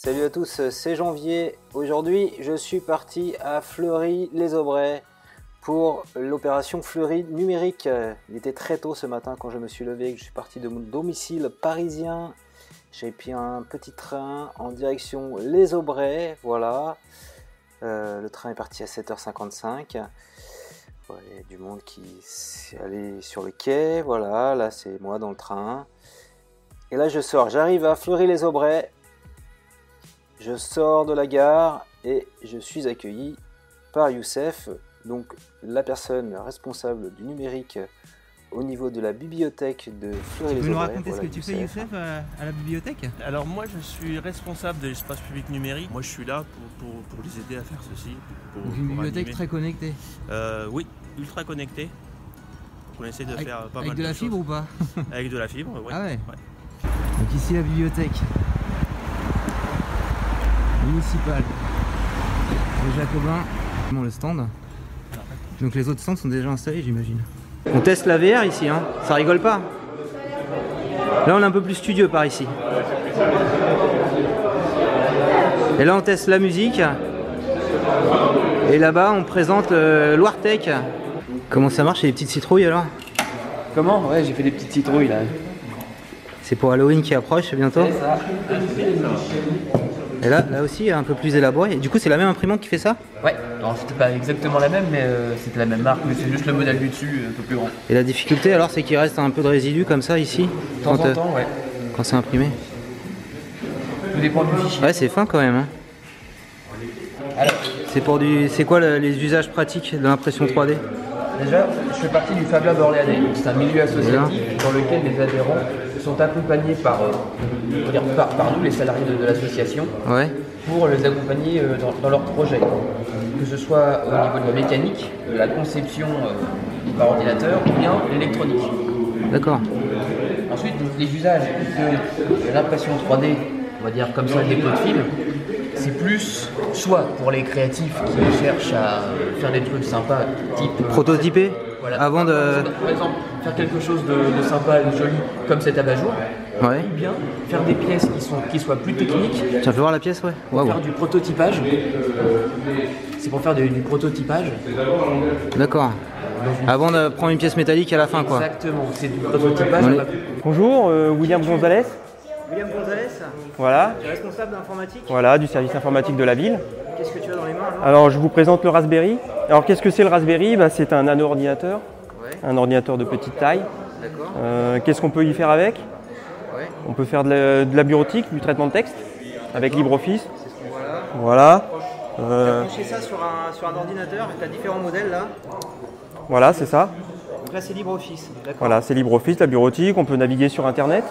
Salut à tous, c'est Janvier. Aujourd'hui, je suis parti à Fleury-les-Aubrais pour l'opération Fleury numérique. Il était très tôt ce matin quand je me suis levé, je suis parti de mon domicile parisien. J'ai pris un petit train en direction Les Aubrais, voilà. Euh, le train est parti à 7h55. il y a du monde qui est allé sur le quai, voilà, là c'est moi dans le train. Et là je sors, j'arrive à Fleury-les-Aubrais, je sors de la gare et je suis accueilli par Youssef, donc la personne responsable du numérique au niveau de la bibliothèque de Fleury-les-Aubrais. Tu peux nous raconter ce que tu fais Youssef euh, à la bibliothèque? Alors moi je suis responsable de l'espace public numérique. Moi je suis là pour, pour, pour les aider à faire ceci. Pour, Donc une pour bibliothèque animer. très connectée. Euh, oui, ultra connectée. On essaie de Avec, faire pas avec mal de la choses. fibre ou pas? Avec de la fibre, oui. Ah ouais. Donc ici la bibliothèque municipale de Jacobin. Bon, le stand. Donc les autres stands sont déjà installés j'imagine. On teste la VR ici, hein. ça rigole pas. Là on est un peu plus studieux par ici. Et là on teste la musique. Et là-bas on présente le Loire-Tech. Comment ça marche, les petites citrouilles alors? Comment? Ouais, j'ai fait des petites citrouilles là. C'est pour Halloween qui approche bientôt. Et là, là aussi, un peu plus élaboré. Du coup, c'est la même imprimante qui fait ça Ouais, alors c'était pas exactement la même, mais euh, c'était la même marque, mais c'est juste le modèle du dessus un peu plus grand. Et la difficulté alors, c'est qu'il reste un peu de résidus comme ça ici De temps quand, euh, en temps, ouais. quand c'est imprimé. Tout dépend du fichier. Ouais, c'est fin quand même. hein. Alors, C'est pour du, c'est quoi le- les usages pratiques de l'impression 3D déjà, je fais partie du Fab Lab Orléanais. C'est un milieu associatif dans lequel les adhérents sont accompagnés par, euh, dire par, par nous, les salariés de, de l'association, Ouais. pour les accompagner euh, dans, dans leurs projets. Que ce soit au niveau de la mécanique, de la conception euh, par ordinateur, ou bien l'électronique. D'accord. Ensuite, les usages de l'impression 3D, on va dire comme ça, des pots de fil, c'est plus soit pour les créatifs qui cherchent à faire des trucs sympas, type. euh, Prototypé voilà. Avant de. Par exemple, faire quelque chose de, de sympa et de joli comme cet abat-jour, Ouais. ou bien faire des pièces qui, sont, qui soient plus techniques, Tu veux voir la pièce, ouais Waouh. faire du prototypage. C'est pour faire du, du prototypage. D'accord. Avant de prendre une pièce métallique à la fin, quoi. Exactement, c'est du prototypage. Bonjour, euh, William Gonzalez. William Gonzalez, Voilà, responsable d'informatique. voilà, du service informatique de la ville. Qu'est-ce que tu as dans les mains Alors, je vous présente le Raspberry. Alors, qu'est-ce que c'est le Raspberry? Bah, C'est un nano-ordinateur, Ouais. un ordinateur de petite taille. D'accord. Euh, qu'est-ce qu'on peut y faire avec? Ouais. On peut faire de la, de la bureautique, du traitement de texte, avec LibreOffice. C'est ce qu'on voit là. Voilà. Euh, Brancher ça sur un, sur un ordinateur, tu as différents modèles là. voilà, c'est ça. Donc là c'est LibreOffice. D'accord. Voilà, c'est LibreOffice, la bureautique. On peut naviguer sur Internet.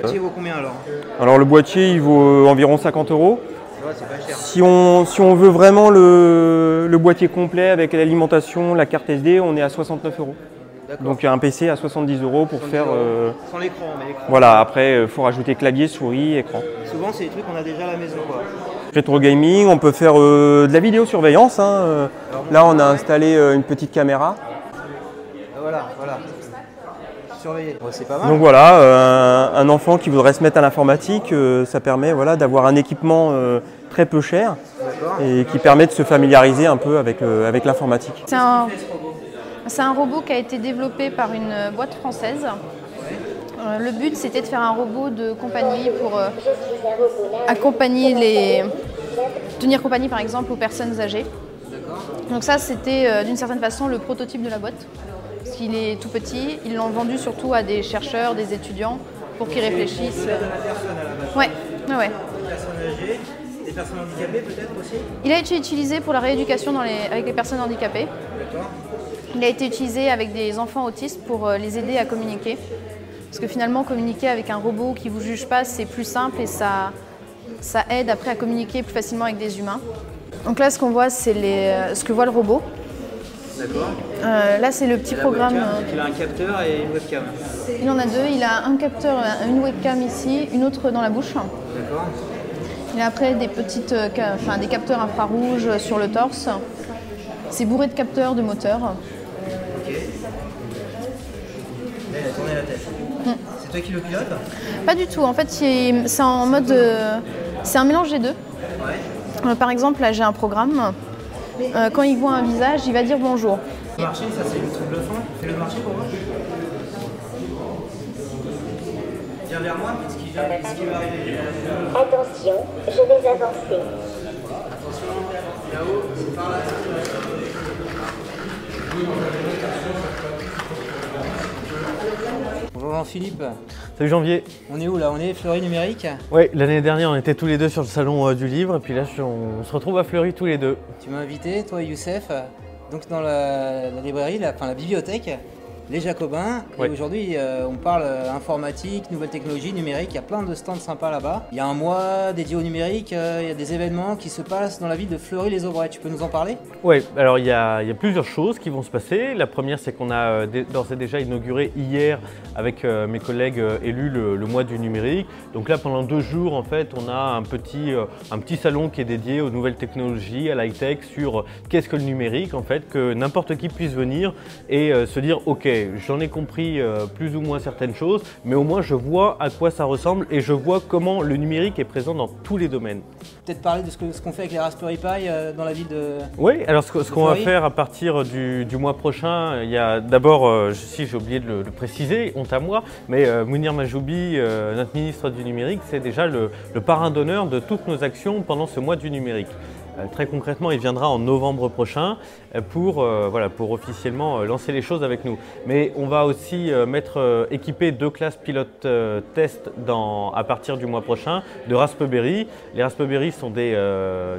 Le boîtier vaut combien alors Alors, le boîtier, il vaut euh, environ 50 euros. Ouais, c'est pas cher. Si on, si on veut vraiment le, le boîtier complet avec l'alimentation, la carte SD, on est à 69 euros. Donc un PC à 70 euros pour 70 faire. euros. euh, Sans l'écran, mais l'écran. voilà, après il faut rajouter clavier, souris, écran. Souvent c'est des trucs qu'on a déjà à la maison quoi. Rétro gaming, on peut faire euh, de la vidéosurveillance. hein, euh. Là on a installé euh, une petite caméra. Voilà, voilà. Surveiller. Ouais, c'est pas mal. Donc voilà, euh, un, enfant qui voudrait se mettre à l'informatique, euh, ça permet voilà, d'avoir un équipement euh, très peu cher et qui permet de se familiariser un peu avec, euh, avec l'informatique. C'est un, c'est un robot qui a été développé par une boîte française. Le but, c'était de faire un robot de compagnie pour euh, accompagner les. tenir compagnie, par exemple, aux personnes âgées. Donc, ça, c'était euh, d'une certaine façon le prototype de la boîte. Parce qu'il est tout petit. Ils l'ont vendu surtout à des chercheurs, des étudiants, pour qu'ils réfléchissent. La personne à la base. Ouais, ouais, ouais. Des personnes âgées, des personnes handicapées peut-être aussi. Il a été utilisé pour la rééducation dans les- avec les personnes handicapées. D'accord. Il a été utilisé avec des enfants autistes pour euh, les aider à communiquer. Parce que finalement, communiquer avec un robot qui ne vous juge pas, c'est plus simple et ça, ça aide après à communiquer plus facilement avec des humains. Donc là, ce qu'on voit, c'est les, euh, ce que voit le robot. D'accord. Euh, là, c'est le petit programme. webcam, euh, il a un capteur et une webcam. Il en a deux. Il a un capteur, euh, une webcam ici, une autre dans la bouche. D'accord. Il a après des, petites, enfin, des capteurs infrarouges sur le torse. C'est bourré de capteurs de moteurs. Ok. Là, il a tourné la tête. C'est toi qui le pilote Pas du tout. En fait, c'est en mode C'est un mélange des deux. Euh, par exemple, là j'ai un programme. Euh, quand il voit un visage, il va dire bonjour. Le marché, ça c'est le truc bluffant. Fais le marché pour moi. Viens vers moi, ce qui va, ce qui va arriver? Attention, je vais avancer. Là-haut, c'est par là. Bonjour Jean-Philippe, Salut Janvier. on est où là? On est Fleury numérique? Oui, l'année dernière on était tous les deux sur le salon euh, du livre et puis là je- on, se retrouve à Fleury tous les deux. Tu m'as invité, toi Youssef, donc dans la, la librairie, la, enfin la bibliothèque, les Jacobins. Et aujourd'hui, euh, on parle euh, informatique, nouvelles technologies, numérique. Il y a plein de stands sympas là-bas. Il y a un mois dédié au numérique, euh, il y a des événements qui se passent dans la ville de Fleury-les-Aubrais. Tu peux nous en parler? Oui, alors il y, a, il y a plusieurs choses qui vont se passer. La première c'est qu'on a euh, d'ores et déjà inauguré hier avec mes collègues élus le, le mois du numérique. Donc là pendant deux jours en fait on a un petit, un petit salon qui est dédié aux nouvelles technologies, à l'high-tech, sur qu'est-ce que le numérique en fait, que n'importe qui puisse venir et se dire ok j'en ai compris euh, plus ou moins certaines choses, mais au moins je vois à quoi ça ressemble et je vois comment le numérique est présent dans tous les domaines. Peut-être parler de ce qu'on fait avec les Raspberry Pi euh, dans la ville de. Oui, alors ce, qu'on va faire à partir du, du mois prochain, il y a d'abord, euh, si j'ai oublié de le, préciser, honte à moi, mais Mounir Majoubi, notre ministre du numérique, c'est déjà le, le parrain d'honneur de toutes nos actions pendant ce mois du numérique. Euh, très concrètement, il viendra en novembre prochain euh, pour, euh, voilà, pour officiellement lancer les choses avec nous. Mais on va aussi mettre, équiper deux classes pilotes test dans, à partir du mois prochain de Raspberry. Les Raspberry sont des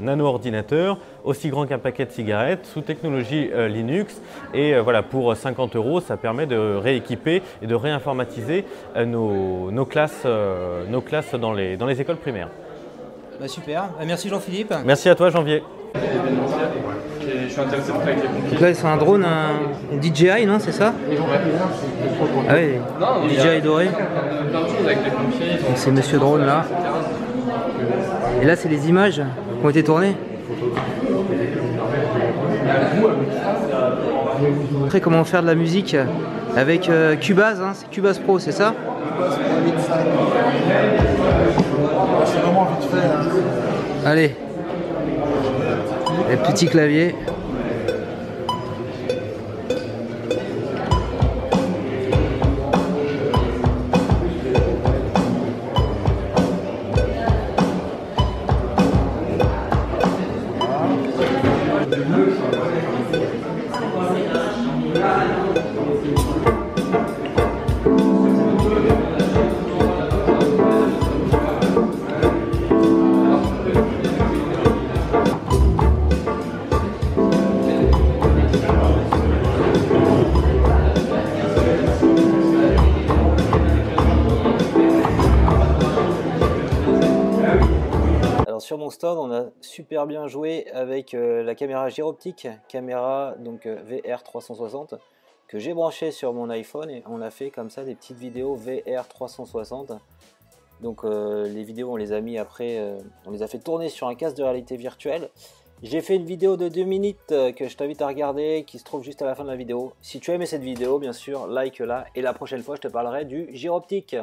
nano-ordinateurs aussi grands qu'un paquet de cigarettes sous technologie Linux. Et voilà, pour 50 euros, ça permet de rééquiper et de réinformatiser nos, classes, dans les écoles primaires. Bah, super. Euh, merci Jean-Philippe. Merci à toi, Janvier. Donc là, c'est un drone, un DJI, non C'est ça? Ah oui, DJI doré. Donc c'est Monsieur Drone là. Et là, c'est les images qui ont été tournées. Après, comment faire de la musique avec euh, Cubase, hein, c'est Cubase Pro, c'est ça? Allez, les petits claviers. Sur mon stand, on a super bien joué avec euh, la caméra gyroptique, caméra donc euh, VR 360 que j'ai branché sur mon iPhone et on a fait comme ça des petites vidéos VR 360. Donc euh, les vidéos on les a mis après, on les a fait tourner sur un casque de réalité virtuelle. J'ai fait une vidéo de 2 minutes que je t'invite à regarder qui se trouve juste à la fin de la vidéo. Si tu as aimé cette vidéo, bien sûr, like-la et la prochaine fois je te parlerai du gyroptique.